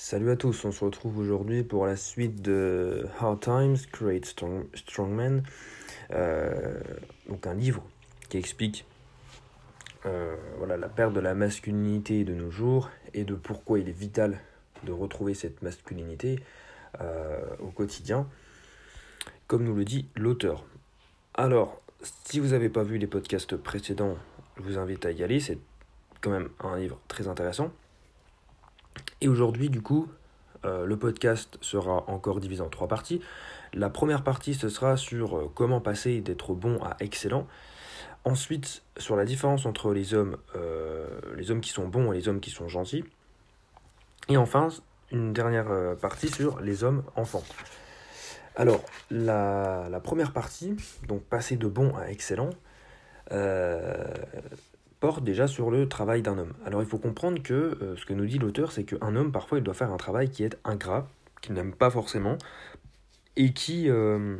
Salut à tous, on se retrouve aujourd'hui pour la suite de Hard Times Create Strong, Strong Men, euh, donc un livre qui explique euh, voilà, la perte de la masculinité de nos jours et de pourquoi il est vital de retrouver cette masculinité euh, au quotidien, comme nous le dit l'auteur. Alors, si vous n'avez pas vu les podcasts précédents, je vous invite à y aller, c'est quand même un livre très intéressant. Et aujourd'hui, du coup, euh, le podcast sera encore divisé en trois parties. La première partie, ce sera sur euh, comment passer d'être bon à excellent. Ensuite, sur la différence entre les hommes, euh, les hommes qui sont bons et les hommes qui sont gentils. Et enfin, une dernière partie sur les hommes enfants. Alors, la, la première partie, donc passer de bon à excellent, porte déjà sur le travail d'un homme. Alors il faut comprendre que euh, ce que nous dit l'auteur, c'est qu'un homme, parfois, il doit faire un travail qui est ingrat, qu'il n'aime pas forcément, et qui, euh,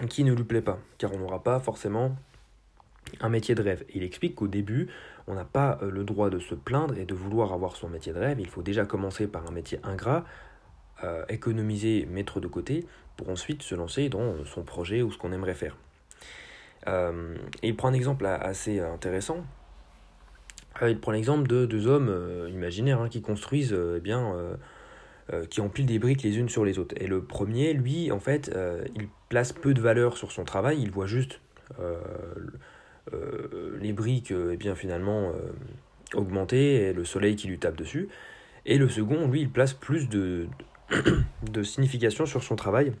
ne lui plaît pas, car on n'aura pas forcément un métier de rêve. il explique qu'au début, on n'a pas euh, le droit de se plaindre et de vouloir avoir son métier de rêve. Il faut déjà commencer par un métier ingrat, économiser, mettre de côté, pour ensuite se lancer dans son projet ou ce qu'on aimerait faire. Euh, il prend un exemple assez intéressant. Euh, il prend l'exemple de deux hommes euh, imaginaires hein, qui construisent, eh bien, qui empilent des briques les unes sur les autres. Et le premier, lui, en fait, il place peu de valeur sur son travail, il voit juste les briques, eh bien, finalement, augmenter et le soleil qui lui tape dessus. Et le second, lui, il place plus de, de signification sur son travail.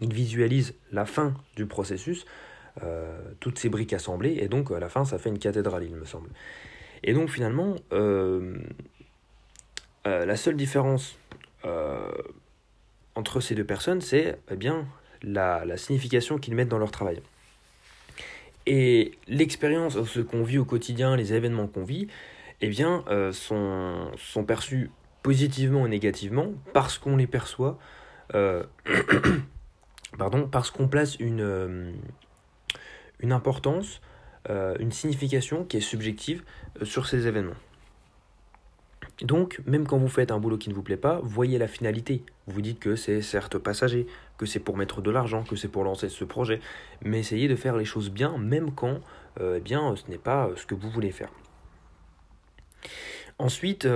Il visualise la fin du processus, toutes ces briques assemblées, et donc à la fin ça fait une cathédrale, il me semble. Et donc finalement, euh, euh, la seule différence entre ces deux personnes, c'est eh bien la, la signification qu'ils mettent dans leur travail. Et l'expérience, ce qu'on vit au quotidien, les événements qu'on vit, eh bien, sont, sont perçus positivement ou négativement parce qu'on les perçoit, pardon, parce qu'on place une, une importance, euh, une signification qui est subjective euh, sur ces événements. Donc, même quand vous faites un boulot qui ne vous plaît pas, voyez la finalité. Vous dites que c'est certes passager, que c'est pour mettre de l'argent, que c'est pour lancer ce projet, mais essayez de faire les choses bien, même quand euh, eh bien, ce n'est pas ce que vous voulez faire. Ensuite,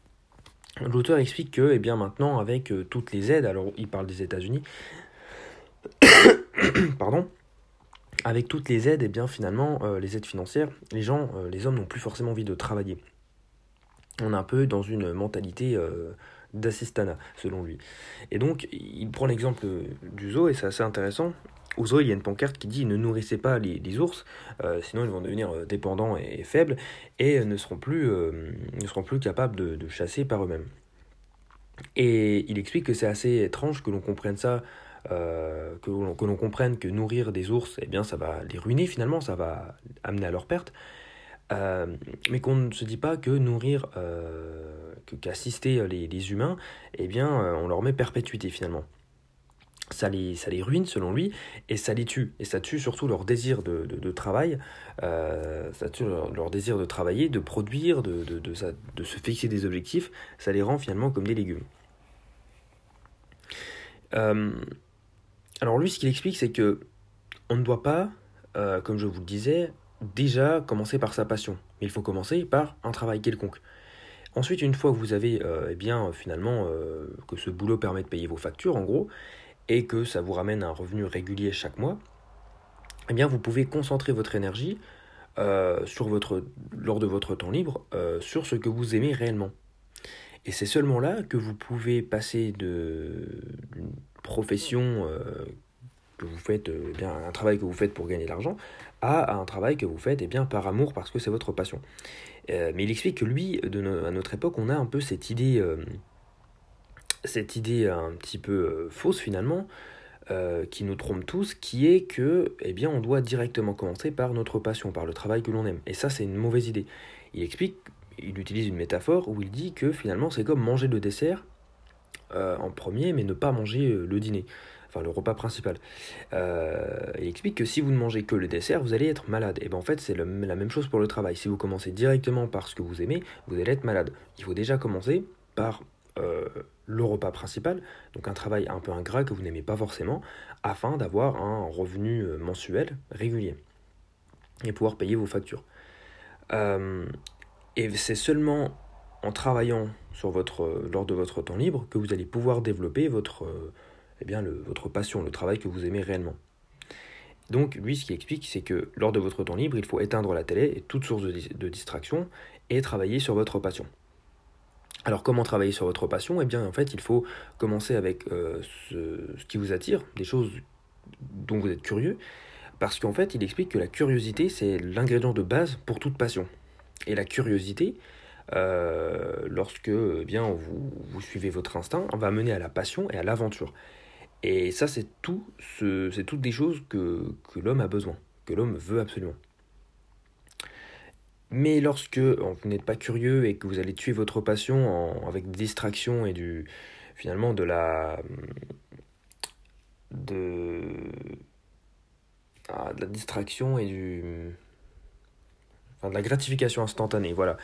l'auteur explique que eh bien, maintenant, avec toutes les aides, alors il parle des États-Unis, pardon, avec toutes les aides, et eh bien finalement, euh, les aides financières, les gens, euh, les hommes n'ont plus forcément envie de travailler. On est un peu dans une mentalité euh, d'assistanat, selon lui. Et donc, il prend l'exemple du zoo, et c'est assez intéressant. Au zoo, il y a une pancarte qui dit ne nourrissez pas les, ours, sinon ils vont devenir dépendants et, faibles, et ne seront plus, ne seront plus capables de chasser par eux-mêmes. Et il explique que c'est assez étrange que l'on comprenne ça euh, que l'on comprenne que nourrir des ours, eh bien, ça va les ruiner finalement, ça va amener à leur perte. Euh, mais qu'on ne se dit pas que nourrir, euh, qu'assister les, les, humains, eh bien, on leur met perpétuité finalement. Ça les, ça les ruine selon lui et ça les tue. Et ça tue surtout leur désir de, de, travail, ça tue leur, désir de travailler, de produire, de, de, de, se fixer des objectifs. Ça les rend finalement comme des légumes. Alors lui, ce qu'il explique, c'est que on ne doit pas, euh, comme je vous le disais, déjà commencer par sa passion. Mais il faut commencer par un travail quelconque. Ensuite, une fois que vous avez, euh, eh bien, finalement, euh, que ce boulot permet de payer vos factures, en gros, et que ça vous ramène un revenu régulier chaque mois, eh bien, vous pouvez concentrer votre énergie sur votre, lors de votre temps libre sur ce que vous aimez réellement. Et c'est seulement là que vous pouvez passer de profession euh, que vous faites, euh, bien, un travail que vous faites pour gagner de l'argent, à un travail que vous faites eh bien, par amour parce que c'est votre passion. Euh, mais il explique que lui, à notre époque, on a un peu cette idée, cette idée un petit peu fausse finalement, qui nous trompe tous, qui est que eh bien, on doit directement commencer par notre passion, par le travail que l'on aime. Et ça, c'est une mauvaise idée. Il explique, il utilise une métaphore où il dit que finalement, c'est comme manger le dessert euh, en premier, mais ne pas manger euh, le dîner. enfin le repas principal. Euh, il explique que si vous ne mangez que le dessert, vous allez être malade. Et bien en fait, c'est la même chose pour le travail. Si vous commencez directement par ce que vous aimez, vous allez être malade. Il faut déjà commencer par le repas principal, donc un travail un peu ingrat que vous n'aimez pas forcément, afin d'avoir un revenu mensuel régulier et pouvoir payer vos factures. et c'est seulement en travaillant sur votre, lors de votre temps libre que vous allez pouvoir développer votre eh bien, votre passion, le travail que vous aimez réellement. Donc lui, ce qui explique, c'est que lors de votre temps libre, il faut éteindre la télé et toute source de, distraction et travailler sur votre passion. Alors comment travailler sur votre passion? Eh bien en fait, il faut commencer avec euh, ce, ce, qui vous attire, des choses dont vous êtes curieux, parce qu'en fait, il explique que la curiosité, c'est l'ingrédient de base pour toute passion. Et la curiosité, euh, lorsque eh bien, vous, vous, suivez votre instinct, va mener à la passion et à l'aventure. Et ça, c'est tout, c'est toutes des choses que, que l'homme a besoin, que l'homme veut absolument. Mais lorsque vous n'êtes pas curieux et que vous allez tuer votre passion avec des distractions et du finalement de la de, ah, de la distraction et du enfin de la gratification instantanée, voilà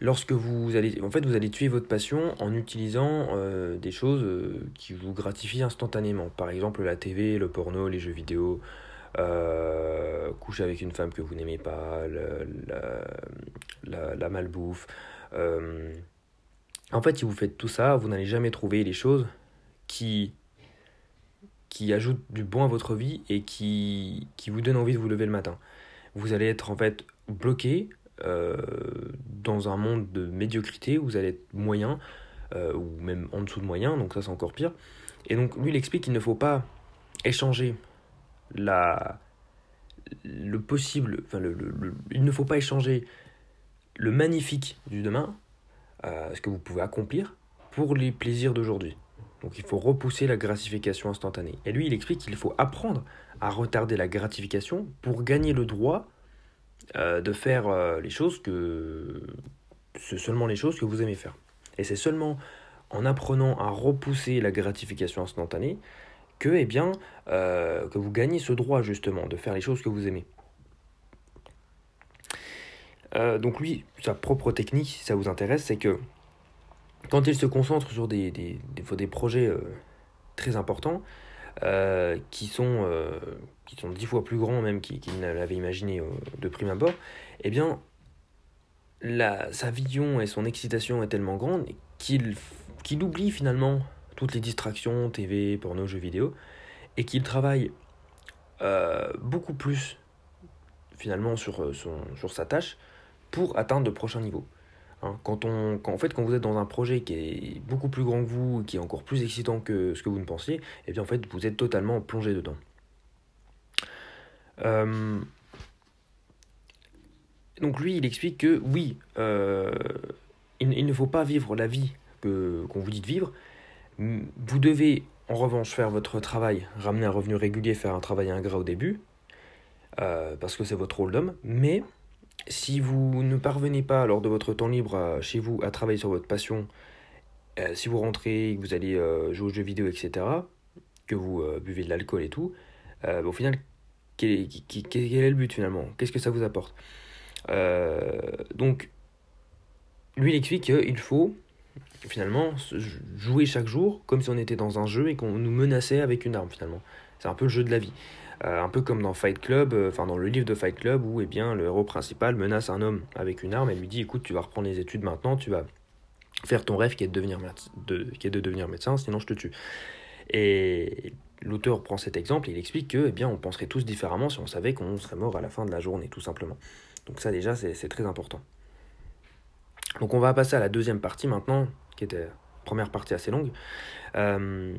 lorsque vous allez, en fait, vous allez tuer votre passion en utilisant euh, des choses euh, qui vous gratifient instantanément. Par exemple, la TV, le porno, les jeux vidéo, euh, coucher avec une femme que vous n'aimez pas, la, la, malbouffe. en fait, si vous faites tout ça, vous n'allez jamais trouver les choses qui qui ajoutent du bon à votre vie et qui, qui vous donnent envie de vous lever le matin. Vous allez être en fait bloqué euh, dans un monde de médiocrité où vous allez être moyen, euh, ou même en dessous de moyen, donc ça c'est encore pire. Et donc lui il explique qu'il ne faut pas échanger la, le possible, enfin le, il ne faut pas échanger le magnifique du demain, euh, ce que vous pouvez accomplir, pour les plaisirs d'aujourd'hui. Donc il faut repousser la gratification instantanée. Et lui il explique qu'il faut apprendre à retarder la gratification pour gagner le droit euh, de faire euh, les choses que. C'est seulement les choses que vous aimez faire. Et c'est seulement en apprenant à repousser la gratification instantanée que, eh bien, euh, que vous gagnez ce droit justement de faire les choses que vous aimez. donc lui, sa propre technique, si ça vous intéresse, c'est que quand il se concentre sur des, des, des projets très importants, euh, qui, sont, euh, qui sont dix fois plus grands même qu'il ne l'avait imaginé euh, de prime abord, eh bien, la, sa vision et son excitation est tellement grande qu'il qu'il oublie finalement toutes les distractions, TV, porno, jeux vidéo, et qu'il travaille beaucoup plus finalement sur, son, sur sa tâche pour atteindre de prochains niveaux. Hein, quand, on, en fait, quand vous êtes dans un projet qui est beaucoup plus grand que vous, qui est encore plus excitant que ce que vous ne pensiez, eh bien en fait vous êtes totalement plongé dedans. Euh, donc lui, il explique que oui, euh, il, ne faut pas vivre la vie qu'on vous dit de vivre. Vous devez en revanche faire votre travail, ramener un revenu régulier, faire un travail ingrat au début, euh, parce que c'est votre rôle d'homme, mais si vous ne parvenez pas lors de votre temps libre chez vous à travailler sur votre passion, euh, si vous rentrez, que vous allez euh, jouer aux jeux vidéo, etc., que vous euh, buvez de l'alcool et tout, au final, quel est, le but finalement? Qu'est-ce que ça vous apporte? Donc, lui, il explique qu'il faut finalement jouer chaque jour comme si on était dans un jeu et qu'on nous menaçait avec une arme finalement. C'est un peu le jeu de la vie. Euh, un peu comme dans Fight Club, euh, enfin dans le livre de Fight Club, où eh bien, le héros principal menace un homme avec une arme et lui dit écoute, tu vas reprendre les études maintenant, tu vas faire ton rêve qui est de devenir, de, qui est de devenir médecin, sinon je te tue. Et l'auteur prend cet exemple et il explique que eh bien, on penserait tous différemment si on savait qu'on serait mort à la fin de la journée, tout simplement. Donc ça déjà, c'est très important. Donc on va passer à la deuxième partie maintenant, qui était première partie assez longue, euh,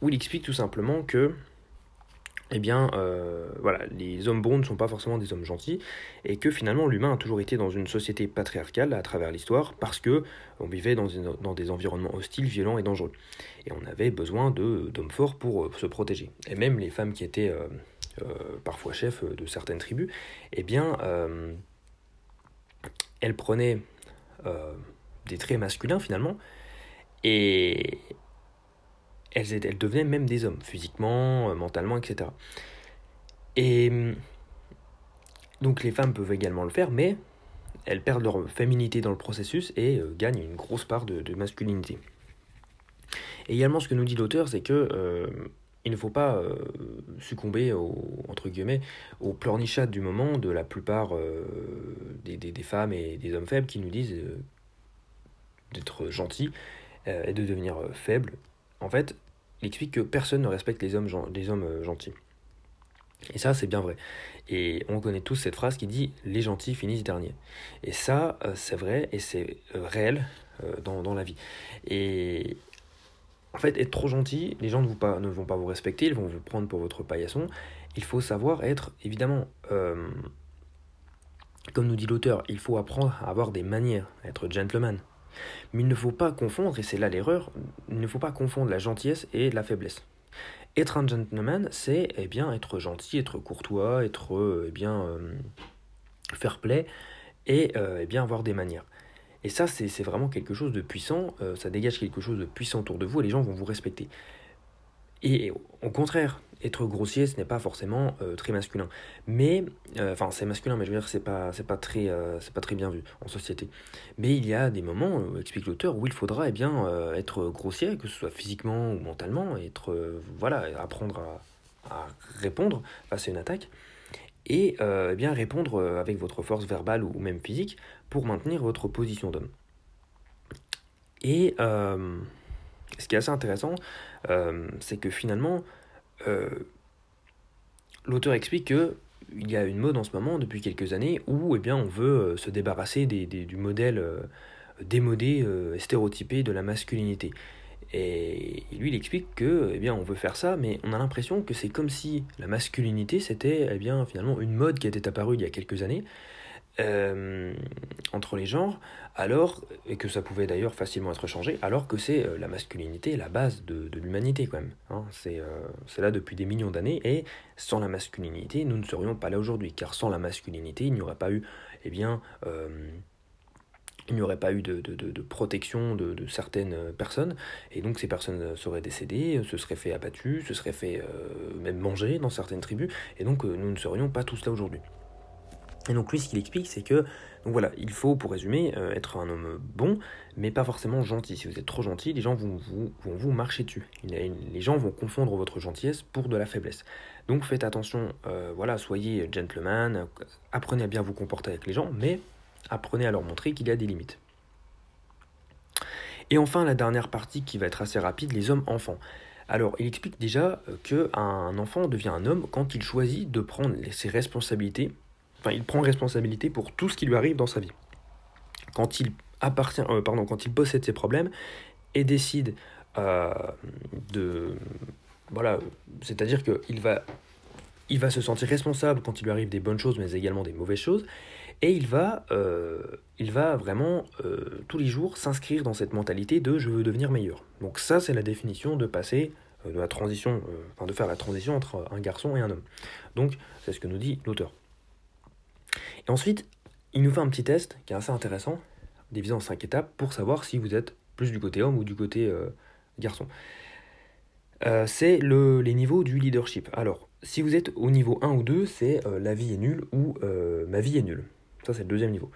où il explique tout simplement que eh bien, euh, voilà, les hommes bons ne sont pas forcément des hommes gentils, et que finalement l'humain a toujours été dans une société patriarcale à travers l'histoire, parce que on vivait dans, des environnements hostiles, violents et dangereux. Et on avait besoin d'hommes forts pour euh, se protéger. Et même les femmes qui étaient euh, parfois chefs de certaines tribus, eh bien, elles prenaient des traits masculins finalement, et elles, elles devenaient même des hommes, physiquement, mentalement, etc. Et donc les femmes peuvent également le faire, mais elles perdent leur féminité dans le processus et gagnent une grosse part de, masculinité. Et également, ce que nous dit l'auteur, c'est que euh, il ne faut pas euh, succomber au, entre guillemets du moment de la plupart euh, des, femmes et des hommes faibles qui nous disent d'être gentils et de devenir faibles. En fait, il explique que personne ne respecte les hommes, hommes gentils. Et ça, c'est bien vrai. Et on connaît tous cette phrase qui dit les gentils finissent dernier. Et ça, c'est vrai et c'est réel dans, la vie. Et, en fait, être trop gentil, les gens ne, ne, vont pas vous respecter, ils vont vous prendre pour votre paillasson. Il faut savoir être, évidemment, euh, comme nous dit l'auteur, il faut apprendre à avoir des manières, à être gentleman. Mais il ne faut pas confondre, et c'est là l'erreur, il ne faut pas confondre la gentillesse et la faiblesse. Être un gentleman, c'est eh bien être gentil, être courtois, être euh, eh bien euh, fair play et eh bien avoir des manières. Et ça, c'est vraiment quelque chose de puissant, euh, ça dégage quelque chose de puissant autour de vous et les gens vont vous respecter. Et au contraire, être grossier, ce n'est pas forcément euh, très masculin. Mais, euh, enfin, c'est masculin, mais je veux dire, c'est pas, c'est pas très, c'est pas très bien vu en société. Mais il y a des moments, explique l'auteur, où il faudra, eh bien, être grossier, que ce soit physiquement ou mentalement, être, voilà, apprendre à, répondre face à une attaque et eh bien répondre avec votre force verbale ou même physique pour maintenir votre position d'homme. Et euh, ce qui est assez intéressant, euh, c'est que finalement, euh, l'auteur explique que il y a une mode en ce moment depuis quelques années où eh bien, on veut se débarrasser des, du modèle démodé, stéréotypé de la masculinité. Et lui, il explique que, eh bien, on veut faire ça, mais on a l'impression que c'est comme si la masculinité, c'était, eh bien, finalement, une mode qui était apparue il y a quelques années, euh, entre les genres, alors, et que ça pouvait d'ailleurs facilement être changé, alors que c'est euh, la masculinité, la base de, l'humanité quand même. Hein. Euh, c'est là depuis des millions d'années, et sans la masculinité, nous ne serions pas là aujourd'hui, car sans la masculinité, il n'y aurait pas eu, eh bien, il n'y aurait pas eu de, de protection de, certaines personnes, et donc ces personnes seraient décédées, se seraient fait abattues, se seraient fait même manger dans certaines tribus, et donc nous ne serions pas tous là aujourd'hui. Et donc lui, ce qu'il explique, c'est que, donc voilà, il faut, pour résumer, euh, être un homme bon, mais pas forcément gentil. Si vous êtes trop gentil, les gens vont vous, marcher dessus. Les gens vont confondre votre gentillesse pour de la faiblesse. Donc faites attention, euh, voilà, soyez gentleman, apprenez à bien vous comporter avec les gens, mais apprenez à leur montrer qu'il y a des limites. Et enfin, la dernière partie qui va être assez rapide, les hommes-enfants. Alors, il explique déjà euh, qu'un enfant devient un homme quand il choisit de prendre ses responsabilités il prend responsabilité pour tout ce qui lui arrive dans sa vie. Quand il appartient, euh, pardon, quand il possède ses problèmes et décide euh, de, voilà, c'est-à-dire qu'il va, il va se sentir responsable quand il lui arrive des bonnes choses, mais également des mauvaises choses, et il va, euh, il va vraiment tous les jours s'inscrire dans cette mentalité de je veux devenir meilleur. Donc ça, c'est la définition de passer de la transition, enfin de faire la transition entre un garçon et un homme. Donc c'est ce que nous dit l'auteur. Ensuite, il nous fait un petit test qui est assez intéressant, divisé en cinq étapes, pour savoir si vous êtes plus du côté homme ou du côté euh, garçon. Euh, c'est le, les niveaux du leadership. Alors, si vous êtes au niveau 1 ou 2, c'est euh, la vie est nulle ou ma vie est nulle. Ça, c'est le deuxième niveau.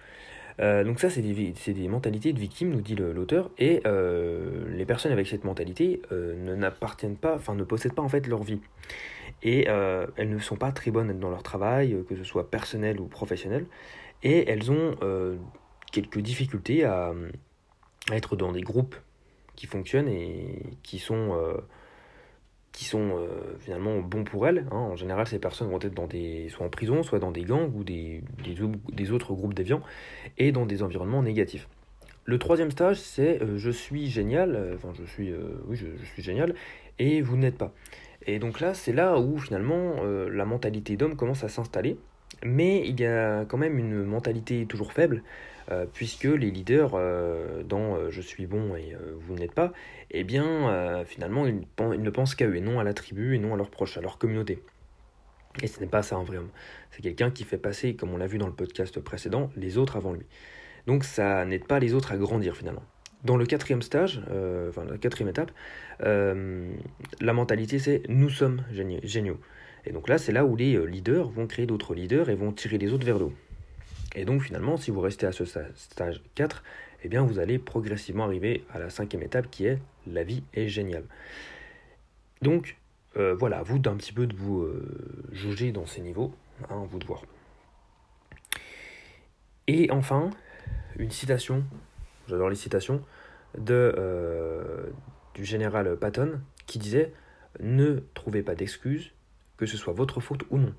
Donc ça, c'est des, des, mentalités de victimes, nous dit l'auteur, et les personnes avec cette mentalité n'appartiennent pas, enfin ne possèdent pas en fait leur vie. Et euh, elles ne sont pas très bonnes dans leur travail, euh, que ce soit personnel ou professionnel, et elles ont euh, quelques difficultés à, être dans des groupes qui fonctionnent et qui sont, qui sont finalement bons pour elles. Hein. En général, ces personnes vont être dans des, soit en prison, soit dans des gangs ou des, des, autres groupes déviants, et dans des environnements négatifs. Le troisième stage, c'est je suis génial, enfin je suis, oui, je, suis génial, et vous n'êtes pas. Et donc là, c'est là où finalement euh, la mentalité d'homme commence à s'installer. Mais il y a quand même une mentalité toujours faible, euh, puisque les leaders euh, dans Je suis bon et vous n'êtes pas, eh bien finalement ils, ils ne pensent qu'à eux et non à la tribu et non à leurs proches, à leur communauté. Et ce n'est pas ça un vrai homme. C'est quelqu'un qui fait passer, comme on l'a vu dans le podcast précédent, les autres avant lui. Donc ça n'aide pas les autres à grandir finalement. dans le quatrième stage, enfin la quatrième étape, la mentalité c'est nous sommes géniaux. Et donc là, c'est là où les leaders vont créer d'autres leaders et vont tirer les autres vers le haut. Et donc finalement, si vous restez à ce stage 4, eh bien vous allez progressivement arriver à la cinquième étape qui est la vie est géniale. Donc euh, voilà, vous d'un petit peu de vous euh, juger dans ces niveaux, hein, vous de voir. Et enfin, une citation, j'adore les citations, de, euh, du général Patton qui disait Ne trouvez pas d'excuses, que ce soit votre faute ou non.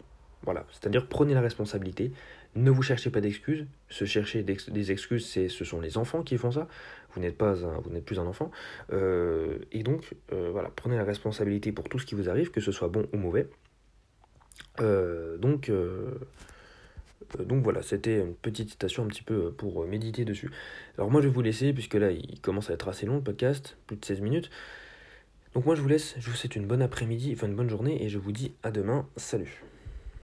Voilà, c'est-à-dire prenez la responsabilité, ne vous cherchez pas d'excuses. Se chercher des excuses, c'est, ce sont les enfants qui font ça. Vous n'êtes pas, vous n'êtes plus un enfant. Euh, et donc, euh, voilà, prenez la responsabilité pour tout ce qui vous arrive, que ce soit bon ou mauvais. Euh, donc, donc voilà, c'était une petite citation un petit peu pour méditer dessus. Alors moi, je vais vous laisser puisque là, il commence à être assez long le podcast, plus de 16 minutes. Donc moi, je vous laisse. Je vous souhaite une bonne après-midi, enfin une bonne journée, et je vous dis à demain. Salut.